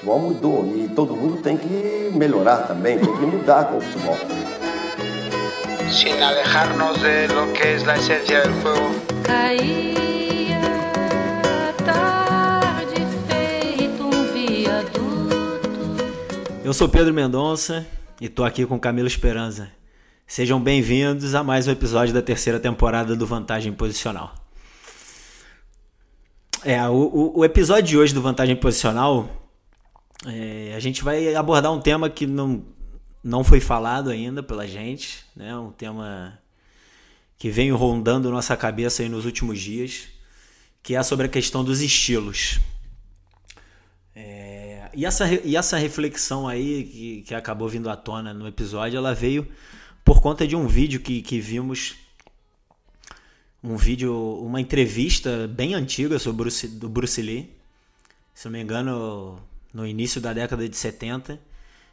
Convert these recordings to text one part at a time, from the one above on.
futebol mudou e todo mundo tem que melhorar também, tem que mudar com o futebol. Sin alejarnos de lo que es la esencia del juego. Caía tarde feito um viaduto. Eu sou Pedro Mendonça e tô aqui com Camilo Esperança. Sejam bem-vindos a mais um episódio da terceira temporada do Vantagem Posicional. É, o, o, o episódio de hoje do Vantagem Posicional, é, a gente vai abordar um tema que não, não foi falado ainda pela gente, né? Um tema que vem rondando nossa cabeça aí nos últimos dias, que é sobre a questão dos estilos. É, e, essa, e essa reflexão aí que, que acabou vindo à tona no episódio, ela veio por conta de um vídeo que, que vimos um vídeo, uma entrevista bem antiga sobre Bruce, do Bruce Lee, se não me engano, no início da década de 70,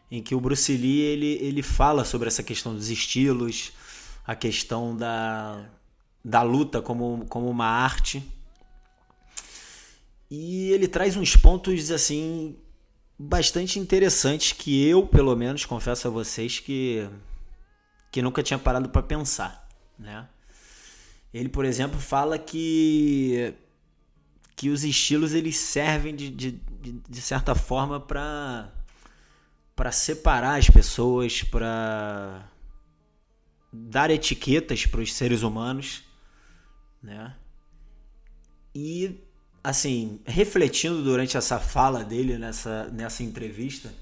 em que o Bruce Lee ele, ele fala sobre essa questão dos estilos, a questão da, da luta como, como uma arte. E ele traz uns pontos assim bastante interessantes que eu, pelo menos, confesso a vocês que que nunca tinha parado para pensar, né? Ele, por exemplo, fala que que os estilos eles servem de, de, de, de certa forma para para separar as pessoas, para dar etiquetas para os seres humanos, né? E assim, refletindo durante essa fala dele nessa nessa entrevista,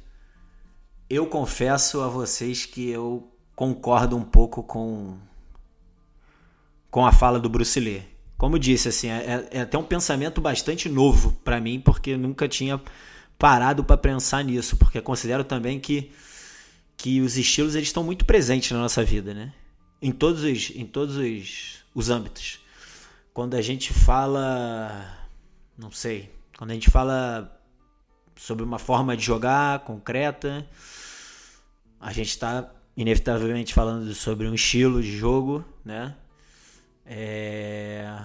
eu confesso a vocês que eu concordo um pouco com com a fala do Bruce Lee. Como disse, assim, é, é até um pensamento bastante novo para mim, porque nunca tinha parado para pensar nisso, porque considero também que que os estilos eles estão muito presentes na nossa vida, né? Em todos os em todos os, os âmbitos. Quando a gente fala, não sei, quando a gente fala sobre uma forma de jogar concreta, a gente está inevitavelmente falando sobre um estilo de jogo, né? É...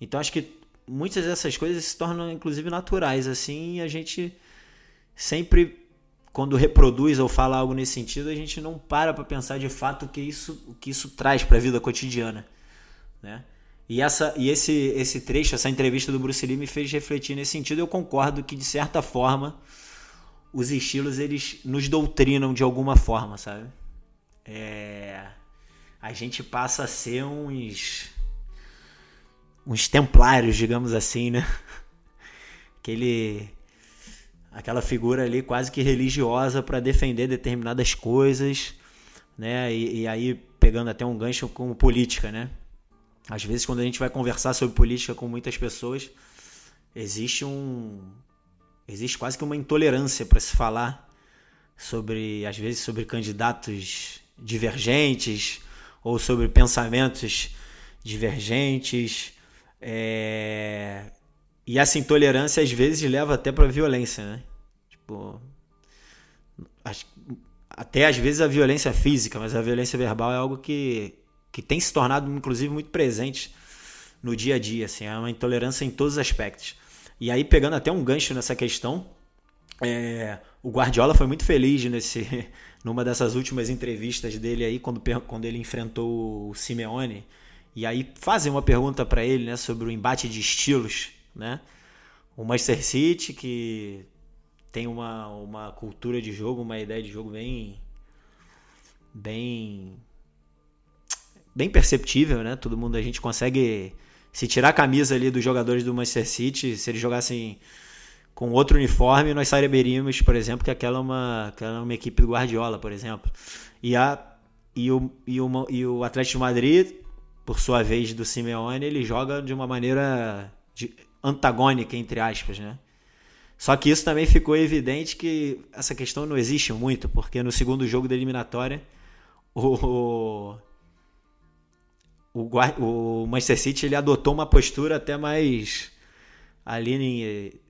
Então acho que muitas dessas coisas se tornam inclusive naturais assim, e a gente sempre quando reproduz ou fala algo nesse sentido, a gente não para para pensar de fato o que isso, o que isso traz para a vida cotidiana, né? E, essa, e esse, esse trecho, essa entrevista do Bruce Lee me fez refletir nesse sentido. Eu concordo que, de certa forma, os estilos eles nos doutrinam de alguma forma, sabe? é, a gente passa a ser uns uns templários, digamos assim, né? Aquele aquela figura ali quase que religiosa para defender determinadas coisas, né? E, e, aí pegando até um gancho com política, né? Às vezes quando a gente vai conversar sobre política com muitas pessoas, existe um existe quase que uma intolerância para se falar sobre às vezes sobre candidatos divergentes ou sobre pensamentos divergentes. É... E essa intolerância às vezes leva até para violência, né? Tipo, até às vezes a violência física, mas a violência verbal é algo que, que tem se tornado inclusive muito presente no dia a dia, assim, é uma intolerância em todos os aspectos. E aí pegando até um gancho nessa questão, é, o Guardiola foi muito feliz nesse, numa dessas últimas entrevistas dele aí, quando, quando ele enfrentou o Simeone. E aí fazem uma pergunta para ele né, sobre o embate de estilos. Né? O Manchester City, que tem uma, uma cultura de jogo, uma ideia de jogo bem. bem. bem perceptível, né? Todo mundo, a gente consegue. Se tirar a camisa ali dos jogadores do Manchester City, se eles jogassem com outro uniforme, nós saberíamos, por exemplo, que aquela é uma, aquela é uma equipe do Guardiola, por exemplo. E, a, e, o, e, o, e o Atlético de Madrid, por sua vez, do Simeone, ele joga de uma maneira de, antagônica, entre aspas, né? Só que isso também ficou evidente que essa questão não existe muito, porque no segundo jogo da eliminatória, o, o, o Manchester City ele adotou uma postura até mais ali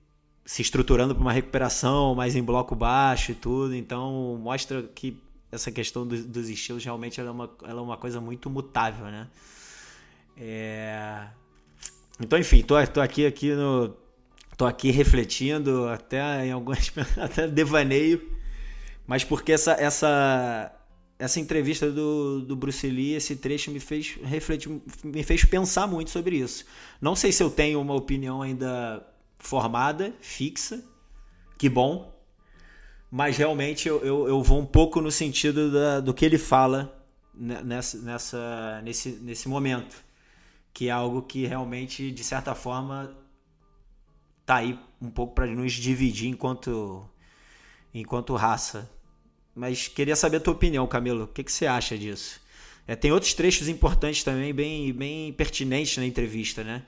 se estruturando para uma recuperação mais em bloco baixo e tudo. Então mostra que essa questão do, dos estilos realmente ela é, uma, ela é uma coisa muito mutável, né? É... Então, enfim, tô, tô aqui, aqui no. tô aqui refletindo, até em algumas até devaneio, mas porque essa essa essa entrevista do, do Bruce Lee, esse trecho me fez refletir, me fez pensar muito sobre isso. Não sei se eu tenho uma opinião ainda formada, fixa, que bom, mas realmente eu, eu, eu vou um pouco no sentido da, do que ele fala nessa, nessa, nesse, nesse momento, que é algo que realmente, de certa forma, tá aí um pouco para nos dividir enquanto, enquanto raça mas queria saber a tua opinião, Camilo. O que, que você acha disso? É, tem outros trechos importantes também, bem, bem pertinentes na entrevista, né?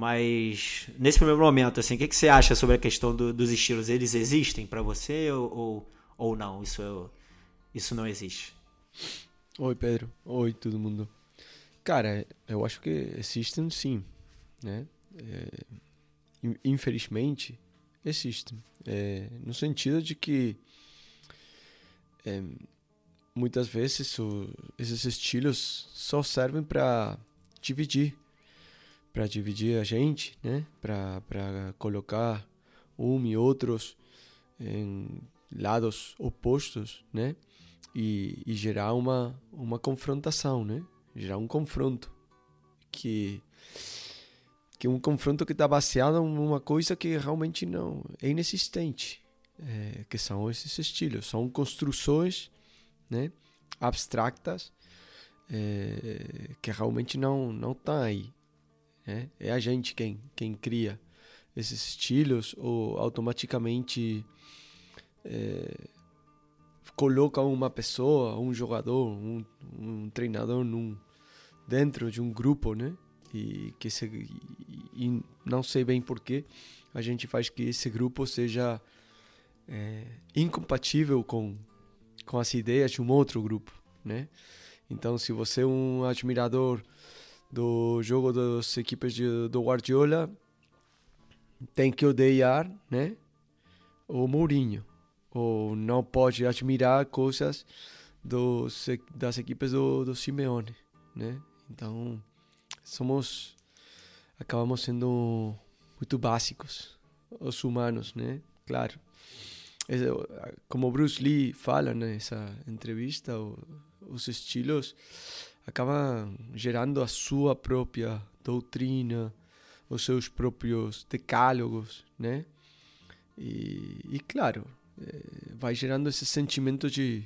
Mas nesse primeiro momento, assim, o que, que você acha sobre a questão do, dos estilos? Eles existem para você ou, ou, ou, não? Isso, isso não existe? Oi, Pedro. Oi, todo mundo. Cara, eu acho que existem sim, né? É, infelizmente, existem. É, no sentido de que é, muitas vezes o, esses estilos só servem para dividir, para dividir a gente, né? Para colocar um e outros em lados opostos, né? E, e gerar uma uma confrontação, né? Gerar um confronto que que um confronto que está baseado em uma coisa que realmente não é inexistente, é, que são esses estilos. São construções né, abstractas é, que realmente não não estão aí. Né? É a gente quem, quem cria esses estilos ou automaticamente é, coloca uma pessoa, um jogador, um, um treinador num, dentro de um grupo, né? E que se, e, não sei bem porquê a gente faz que esse grupo seja é, incompatível com, com as ideias de um outro grupo, né? Então, se você é um admirador do jogo das equipes de, do Guardiola, tem que odiar, né? O Mourinho. Ou não pode admirar coisas dos, das equipes do, do Simeone, né? Então, somos... Acabamos sendo muito básicos, os humanos, né? Claro como Bruce Lee fala nessa entrevista, os estilos acabam gerando a sua própria doutrina, os seus próprios decálogos, né? E, e claro, é, vai gerando esse sentimento de,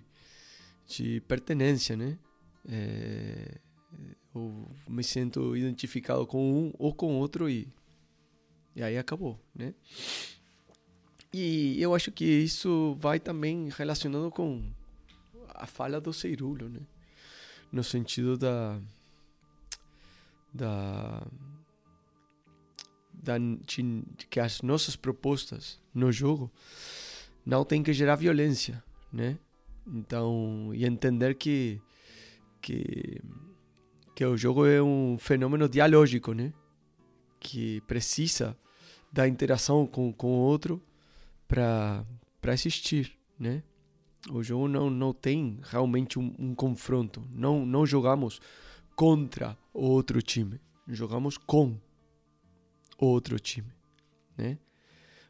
de pertenência, né? É, eu me sinto identificado com um ou com outro e, e aí acabou, né? E eu acho que isso vai também relacionado com a fala do Ceirulo, né? No sentido da da, da de, que as nossas propostas no jogo não tem que gerar violência, né? Então, e entender que que que o jogo é um fenômeno dialógico, né? Que precisa da interação com, com o outro para assistir, né? O jogo não, não tem realmente um, um, confronto. Não, não jogamos contra outro time. Jogamos com outro time, né?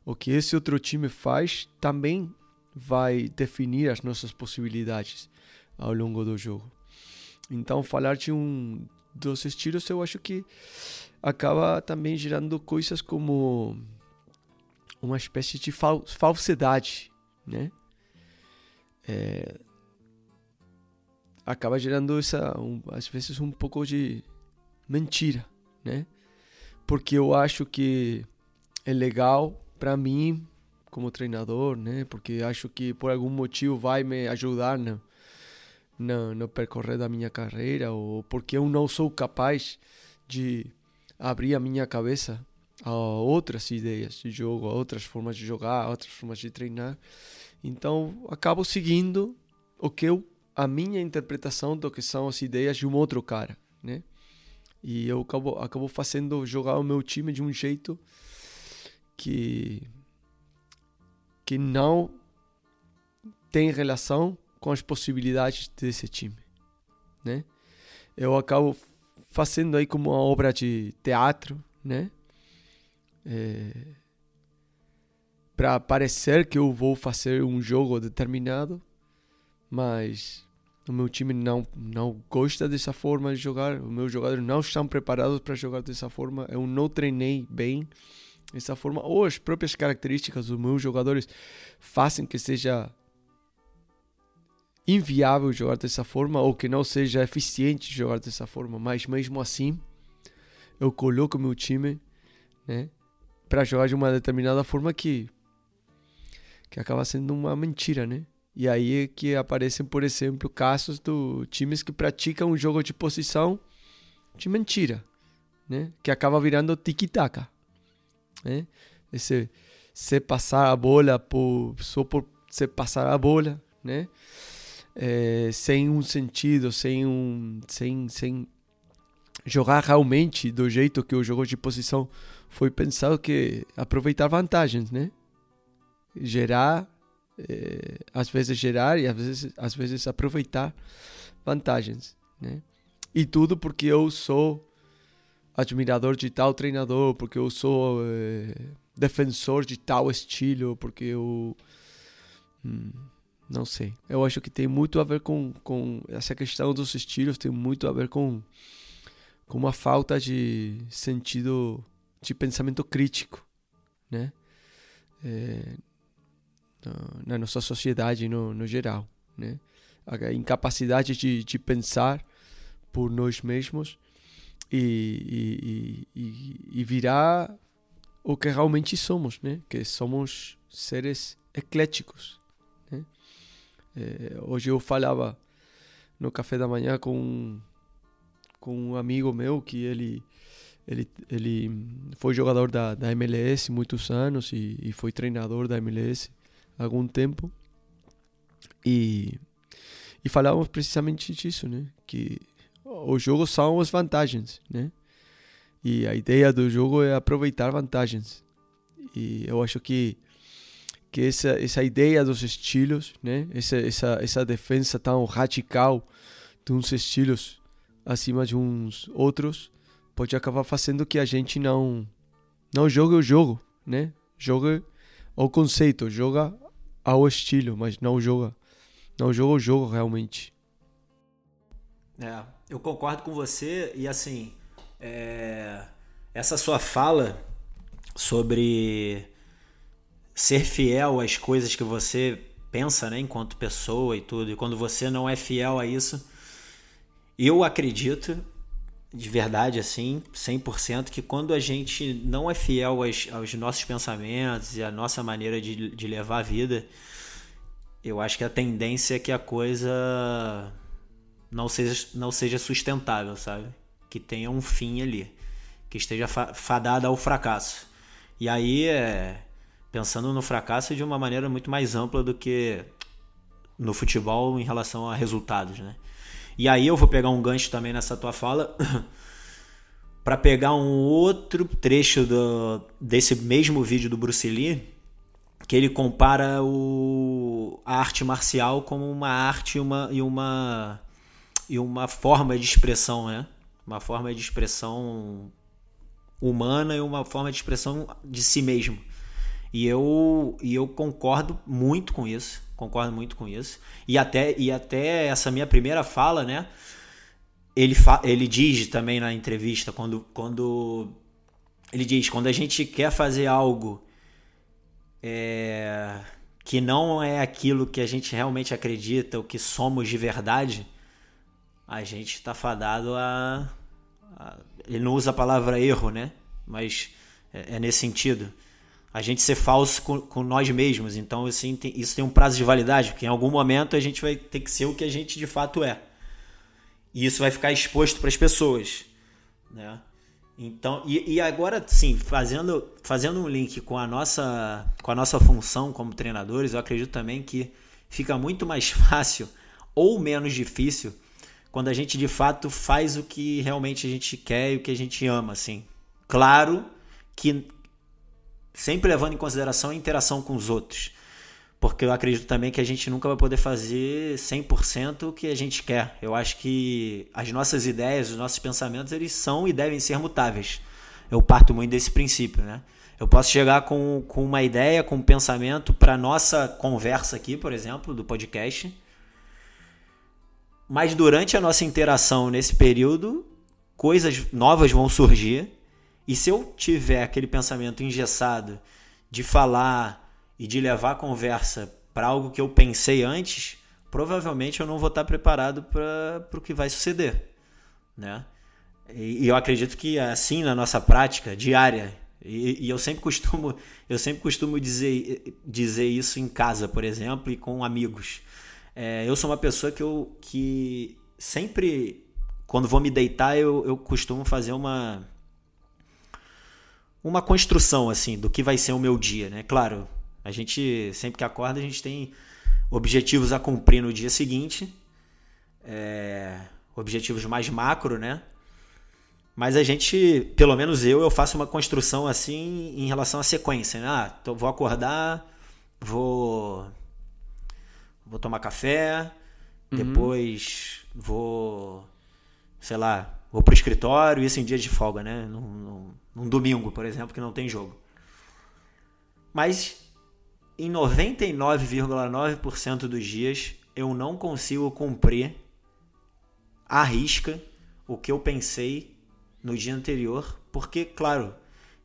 O que esse outro time faz também vai definir as nossas possibilidades ao longo do jogo. Então, falar de um dos estilos, eu acho que acaba também gerando coisas como uma espécie de fal falsidade, né? É, acaba gerando essa, um, às vezes um pouco de mentira, né? Porque eu acho que é legal para mim como treinador, né? Porque acho que por algum motivo vai me ajudar no, no, no percorrer da minha carreira ou porque eu não sou capaz de abrir a minha cabeça a outras ideias de jogo, a outras formas de jogar, a outras formas de treinar. Então, acabo seguindo o que eu, a minha interpretação do que são as ideias de um outro cara, né? E eu acabo, acabo fazendo jogar o meu time de um jeito que que não tem relação com as possibilidades desse time, né? Eu acabo fazendo aí como uma obra de teatro, né? é, para parecer que eu vou fazer um jogo determinado, mas o meu time não não gosta dessa forma de jogar, os meus jogadores não estão preparados para jogar dessa forma, eu não treinei bem dessa forma, ou as próprias características dos meus jogadores fazem que seja inviável jogar dessa forma ou que não seja eficiente jogar dessa forma, mas mesmo assim eu coloco meu time, né, para jogar de uma determinada forma que que acaba sendo uma mentira, né? E aí é que aparecem, por exemplo, casos do times que praticam um jogo de posição de mentira, né? Que acaba virando tiki-taka, né? Esse se passar a bola por só por se passar a bola, né? É, sem um sentido, sem um sem sem jogar realmente do jeito que o jogo de posição foi pensado que aproveitar vantagens, né? Gerar, é, às vezes gerar e às vezes, às vezes aproveitar vantagens, né? E tudo porque eu sou admirador de tal treinador, porque eu sou é, defensor de tal estilo, porque eu hum, não sei. Eu acho que tem muito a ver com, com essa questão dos estilos, tem muito a ver com com uma falta de sentido de pensamento crítico, né? É, na nossa sociedade no, no geral, né? A incapacidade de, de pensar por nós mesmos e, e, e, e virar o que realmente somos, né? Que somos seres ecléticos, né? É, hoje eu falava no café da manhã com com um amigo meu que ele ele, ele foi jogador da, da MLS muitos anos e, e foi treinador da MLS algum tempo e e falávamos precisamente disso, né? Que os jogos são as vantagens, né? E a ideia do jogo é aproveitar vantagens. E eu acho que que essa essa ideia dos estilos, né? Essa essa essa defesa tão radical de uns estilos acima de uns outros pode acabar fazendo que a gente não não jogue o jogo, né? Joga o conceito, joga ao estilo, mas não joga não joga o jogo realmente. É, eu concordo com você e assim, é, essa sua fala sobre ser fiel às coisas que você pensa, né, enquanto pessoa e tudo, e quando você não é fiel a isso, eu acredito, de verdade, assim, 100%, que quando a gente não é fiel aos, aos nossos pensamentos e à nossa maneira de, de levar a vida, eu acho que a tendência é que a coisa não seja, não seja sustentável, sabe? Que tenha um fim ali, que esteja fadada ao fracasso. E aí, é, pensando no fracasso de uma maneira muito mais ampla do que no futebol em relação a resultados, né? E aí eu vou pegar um gancho também nessa tua fala para pegar um outro trecho do, desse mesmo vídeo do Bruce Lee, que ele compara o, a arte marcial como uma arte e uma, e uma, e uma forma de expressão, né? Uma forma de expressão humana e uma forma de expressão de si mesmo. E eu, e eu concordo muito com isso. Concordo muito com isso. E até, e até essa minha primeira fala, né? Ele, fa ele diz também na entrevista, quando, quando. Ele diz: quando a gente quer fazer algo é, que não é aquilo que a gente realmente acredita, o que somos de verdade, a gente está fadado a, a, Ele não usa a palavra erro, né? Mas é, é nesse sentido a gente ser falso com, com nós mesmos. Então, assim, tem, isso tem um prazo de validade, porque em algum momento a gente vai ter que ser o que a gente de fato é. E isso vai ficar exposto para as pessoas. Né? Então, e, e, agora sim, fazendo, fazendo um link com a, nossa, com a nossa função como treinadores, eu acredito também que fica muito mais fácil ou menos difícil quando a gente de fato faz o que realmente a gente quer e o que a gente ama, assim. Claro que sempre levando em consideração a interação com os outros. Porque eu acredito também que a gente nunca vai poder fazer 100% o que a gente quer. Eu acho que as nossas ideias, os nossos pensamentos, eles são e devem ser mutáveis. Eu parto muito desse princípio, né? Eu posso chegar com, com uma ideia, com um pensamento para nossa conversa aqui, por exemplo, do podcast. Mas durante a nossa interação nesse período, coisas novas vão surgir. E se eu tiver aquele pensamento engessado de falar e de levar a conversa para algo que eu pensei antes, provavelmente eu não vou estar preparado para o que vai suceder, né? E, e, eu acredito que assim na nossa prática diária e, e, eu sempre costumo eu sempre costumo dizer dizer isso em casa, por exemplo, e com amigos. É, eu sou uma pessoa que eu que sempre quando vou me deitar eu, eu costumo fazer uma uma construção assim do que vai ser o meu dia, né? Claro, a gente sempre que acorda a gente tem objetivos a cumprir no dia seguinte, é, objetivos mais macro, né? Mas a gente, pelo menos eu, eu faço uma construção assim em relação à sequência. Né? Ah, então vou acordar, vou vou tomar café, uhum. depois vou, sei lá, vou pro escritório, isso em dia de folga, né? Num, num, num domingo, por exemplo, que não tem jogo. Mas em 99,9% dos dias eu não consigo cumprir à risca o que eu pensei no dia anterior, porque, claro,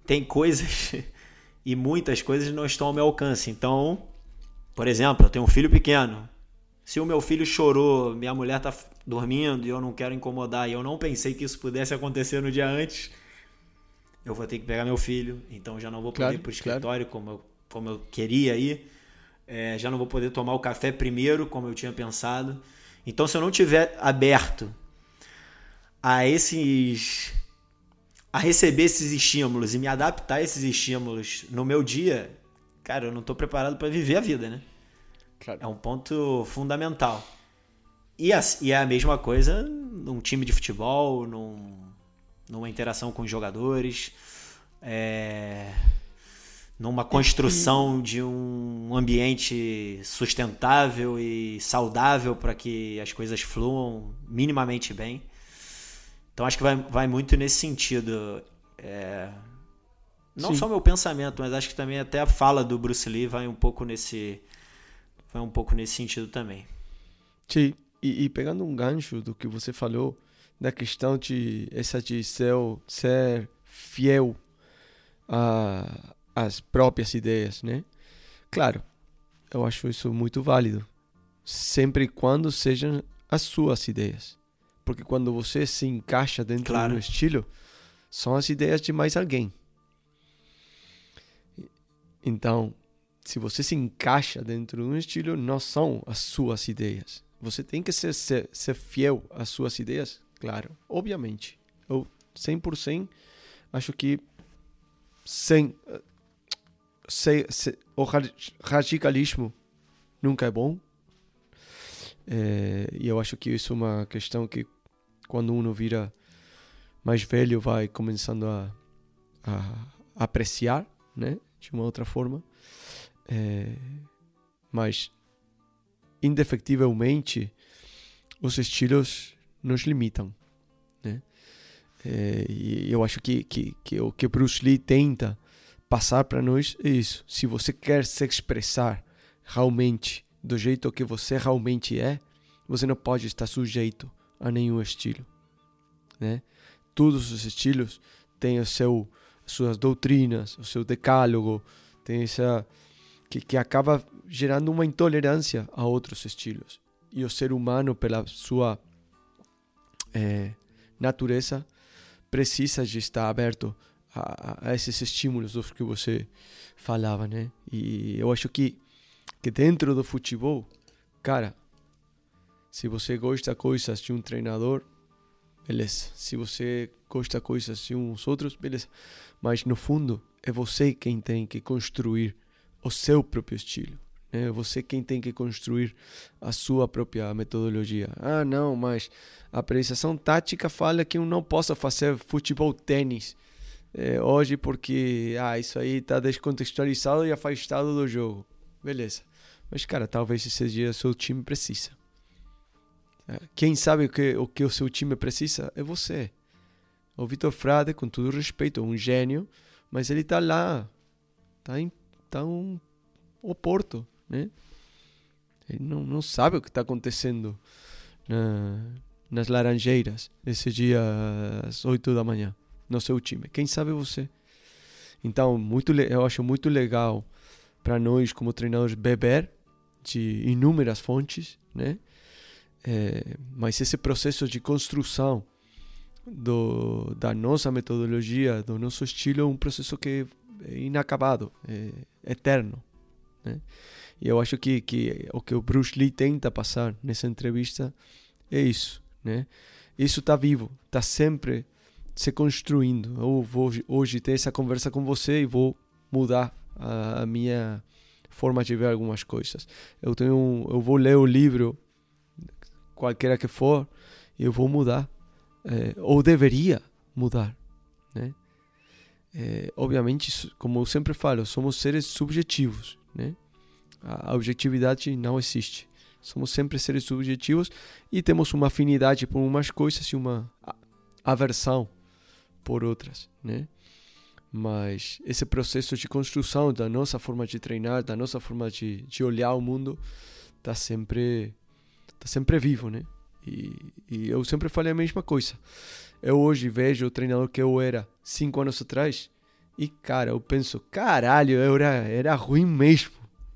tem coisas e muitas coisas não estão ao meu alcance. Então, por exemplo, eu tenho um filho pequeno. Se o meu filho chorou, minha mulher está dormindo e eu não quero incomodar e eu não pensei que isso pudesse acontecer no dia antes, eu vou ter que pegar meu filho, então já não vou poder claro, ir para o escritório claro. como eu como eu queria ir. É, já não vou poder tomar o café primeiro, como eu tinha pensado. Então, se eu não tiver aberto a esses a receber esses estímulos e me adaptar a esses estímulos no meu dia, cara, eu não estou preparado para viver a vida, né? Claro. É um ponto fundamental. E, a, e é a mesma coisa num time de futebol, num, numa interação com os jogadores. É, numa construção de um ambiente sustentável e saudável para que as coisas fluam minimamente bem. Então acho que vai, vai muito nesse sentido. É, não Sim. só meu pensamento, mas acho que também até a fala do Bruce Lee vai um pouco nesse, vai um pouco nesse sentido também. Sim, e, e pegando um gancho do que você falou da questão de essa de ser, ser fiel a as próprias ideias, né? Claro, eu acho isso muito válido, sempre e quando sejam as suas ideias. Porque quando você se encaixa dentro claro. do estilo, são as ideias de mais alguém. Então, se você se encaixa dentro de um estilo, não são as suas ideias. Você tem que ser, ser, ser fiel às suas ideias, claro, obviamente. Eu 100% acho que sem se, se, o radicalismo nunca é bom. É, e eu acho que isso é uma questão que quando uno vira mais velho vai começando a, a apreciar, né, de uma outra forma. É, mas indefectivelmente os estilos nos limitam, né? É, e eu acho que, que, que o que Bruce Lee tenta passar para nós é isso. Se você quer se expressar realmente do jeito que você realmente é, você não pode estar sujeito a nenhum estilo, né? Todos os estilos têm o seu suas doutrinas, o seu decálogo, tem essa que, que acaba gerando uma intolerância a outros estilos. E o ser humano, pela sua é, natureza, precisa de estar aberto a, a, esses estímulos dos que você falava, né? E eu acho que, que dentro do futebol, cara, se você gosta coisas de um treinador, beleza. Se você gosta coisas de uns outros, beleza. Mas no fundo, é você quem tem que construir o seu próprio estilo. É você quem tem que construir a sua própria metodologia. Ah, não, mas a apreciação tática fala que eu não posso fazer futebol tênis é, hoje porque ah, isso aí está descontextualizado e afastado do jogo. Beleza. Mas, cara, talvez esse dia o seu time precisa. É, quem sabe o que, o que o seu time precisa é você. O Vitor Frade, com todo respeito, é um gênio, mas ele está lá Tá em um Oporto, né? Ele não, não sabe o que está acontecendo na, nas Laranjeiras esse dia às 8 da manhã no seu time. Quem sabe você? Então, muito, eu acho muito legal para nós, como treinadores, beber de inúmeras fontes, né? É, mas esse processo de construção do, da nossa metodologia, do nosso estilo, é um processo que inacabado, é eterno. Né? E eu acho que, que o que o Bruce Lee tenta passar nessa entrevista é isso. Né? Isso está vivo, está sempre se construindo. Eu vou hoje ter essa conversa com você e vou mudar a, a minha forma de ver algumas coisas. Eu tenho, eu vou ler o livro qualquer que for e eu vou mudar, é, ou deveria mudar? É, obviamente, como eu sempre falo, somos seres subjetivos, né? A objetividade não existe. Somos sempre seres subjetivos e temos uma afinidade por umas coisas e uma aversão por outras, né? Mas esse processo de construção da nossa forma de treinar, da nossa forma de, de olhar o mundo, está sempre, tá sempre vivo, né? E, e eu sempre falei a mesma coisa. Eu hoje vejo o treinador que eu era cinco anos atrás e, cara, eu penso, caralho, eu era, era ruim mesmo.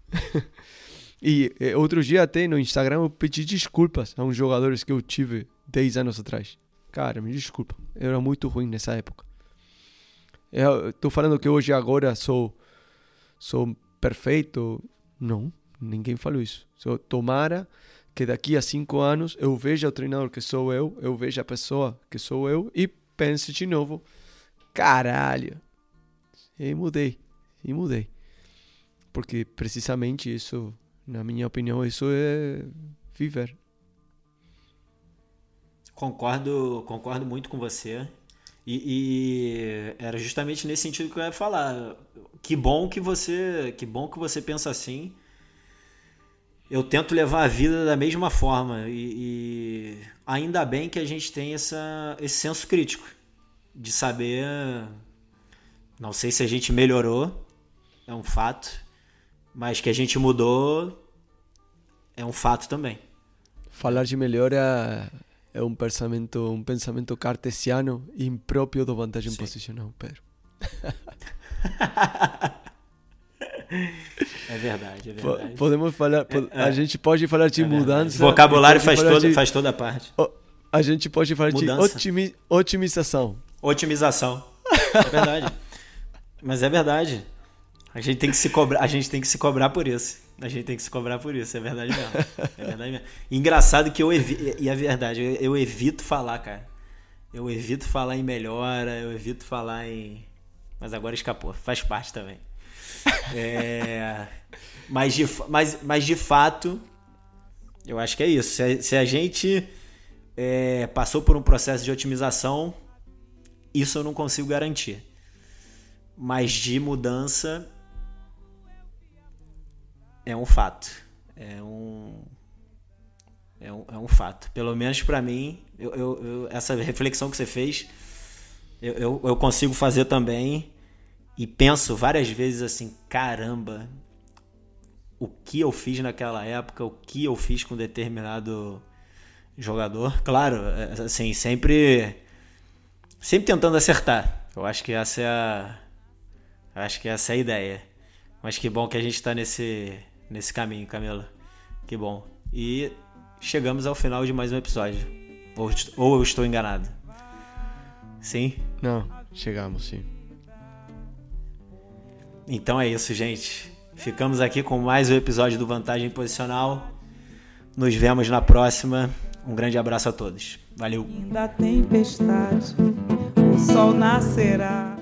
e outro dia até no Instagram eu pedi desculpas a uns jogadores que eu tive 10 anos atrás. Cara, me desculpa, eu era muito ruim nessa época. Eu tô falando que hoje agora sou sou perfeito. Não, ninguém falou isso. Só tomara que daqui a cinco anos eu veja o treinador que sou eu, eu veja a pessoa que sou eu e pense de novo, caralho, e mudei, e mudei. Porque precisamente isso, na minha opinião, isso é viver. Concordo, concordo muito com você. E, e, era justamente nesse sentido que eu ia falar. Que bom que você, que bom que você pensa assim. Eu tento levar a vida da mesma forma e, e ainda bem que a gente tem essa, esse senso crítico de saber não sei se a gente melhorou, é um fato, mas que a gente mudou é um fato também. Falar de melhora é um pensamento, um pensamento cartesiano impróprio do vantagem Sim. posicional, Pedro. É verdade, é verdade. Podemos falar, é, a gente pode falar de é mudança. O vocabulário faz, todo, de, faz toda a parte. A gente pode falar mudança. de otimi, otimização. Otimização. É verdade. Mas é verdade. A gente tem que se cobrar, a gente tem que se cobrar por isso. A gente tem que se cobrar por isso, é verdade mesmo. É verdade mesmo. Engraçado que eu evito, e é verdade, eu, evito falar, cara. Eu evito falar em melhora, eu evito falar em. Mas agora escapou, faz parte também. É... mas, de, mas, mas de fato, eu acho que é isso. Se a, se a gente é, passou por um processo de otimização, isso eu não consigo garantir mas de mudança é um fato. É um, é um, é um fato. Pelo menos para mim, eu, eu, eu, essa reflexão que você fez, eu, eu, consigo fazer também. E penso várias vezes assim: caramba, o que eu fiz naquela época, o que eu fiz com determinado jogador. Claro, é, assim, sempre, sempre tentando acertar. Eu acho que essa é a, Acho que essa é a ideia. Mas que bom que a gente está nesse, nesse caminho, Camila. Que bom. E chegamos ao final de mais um episódio. Ou, ou eu estou enganado? Sim? Não, chegamos sim. Então é isso, gente. Ficamos aqui com mais um episódio do Vantagem Posicional. Nos vemos na próxima. Um grande abraço a todos. Valeu. Tempestade, o sol nascerá.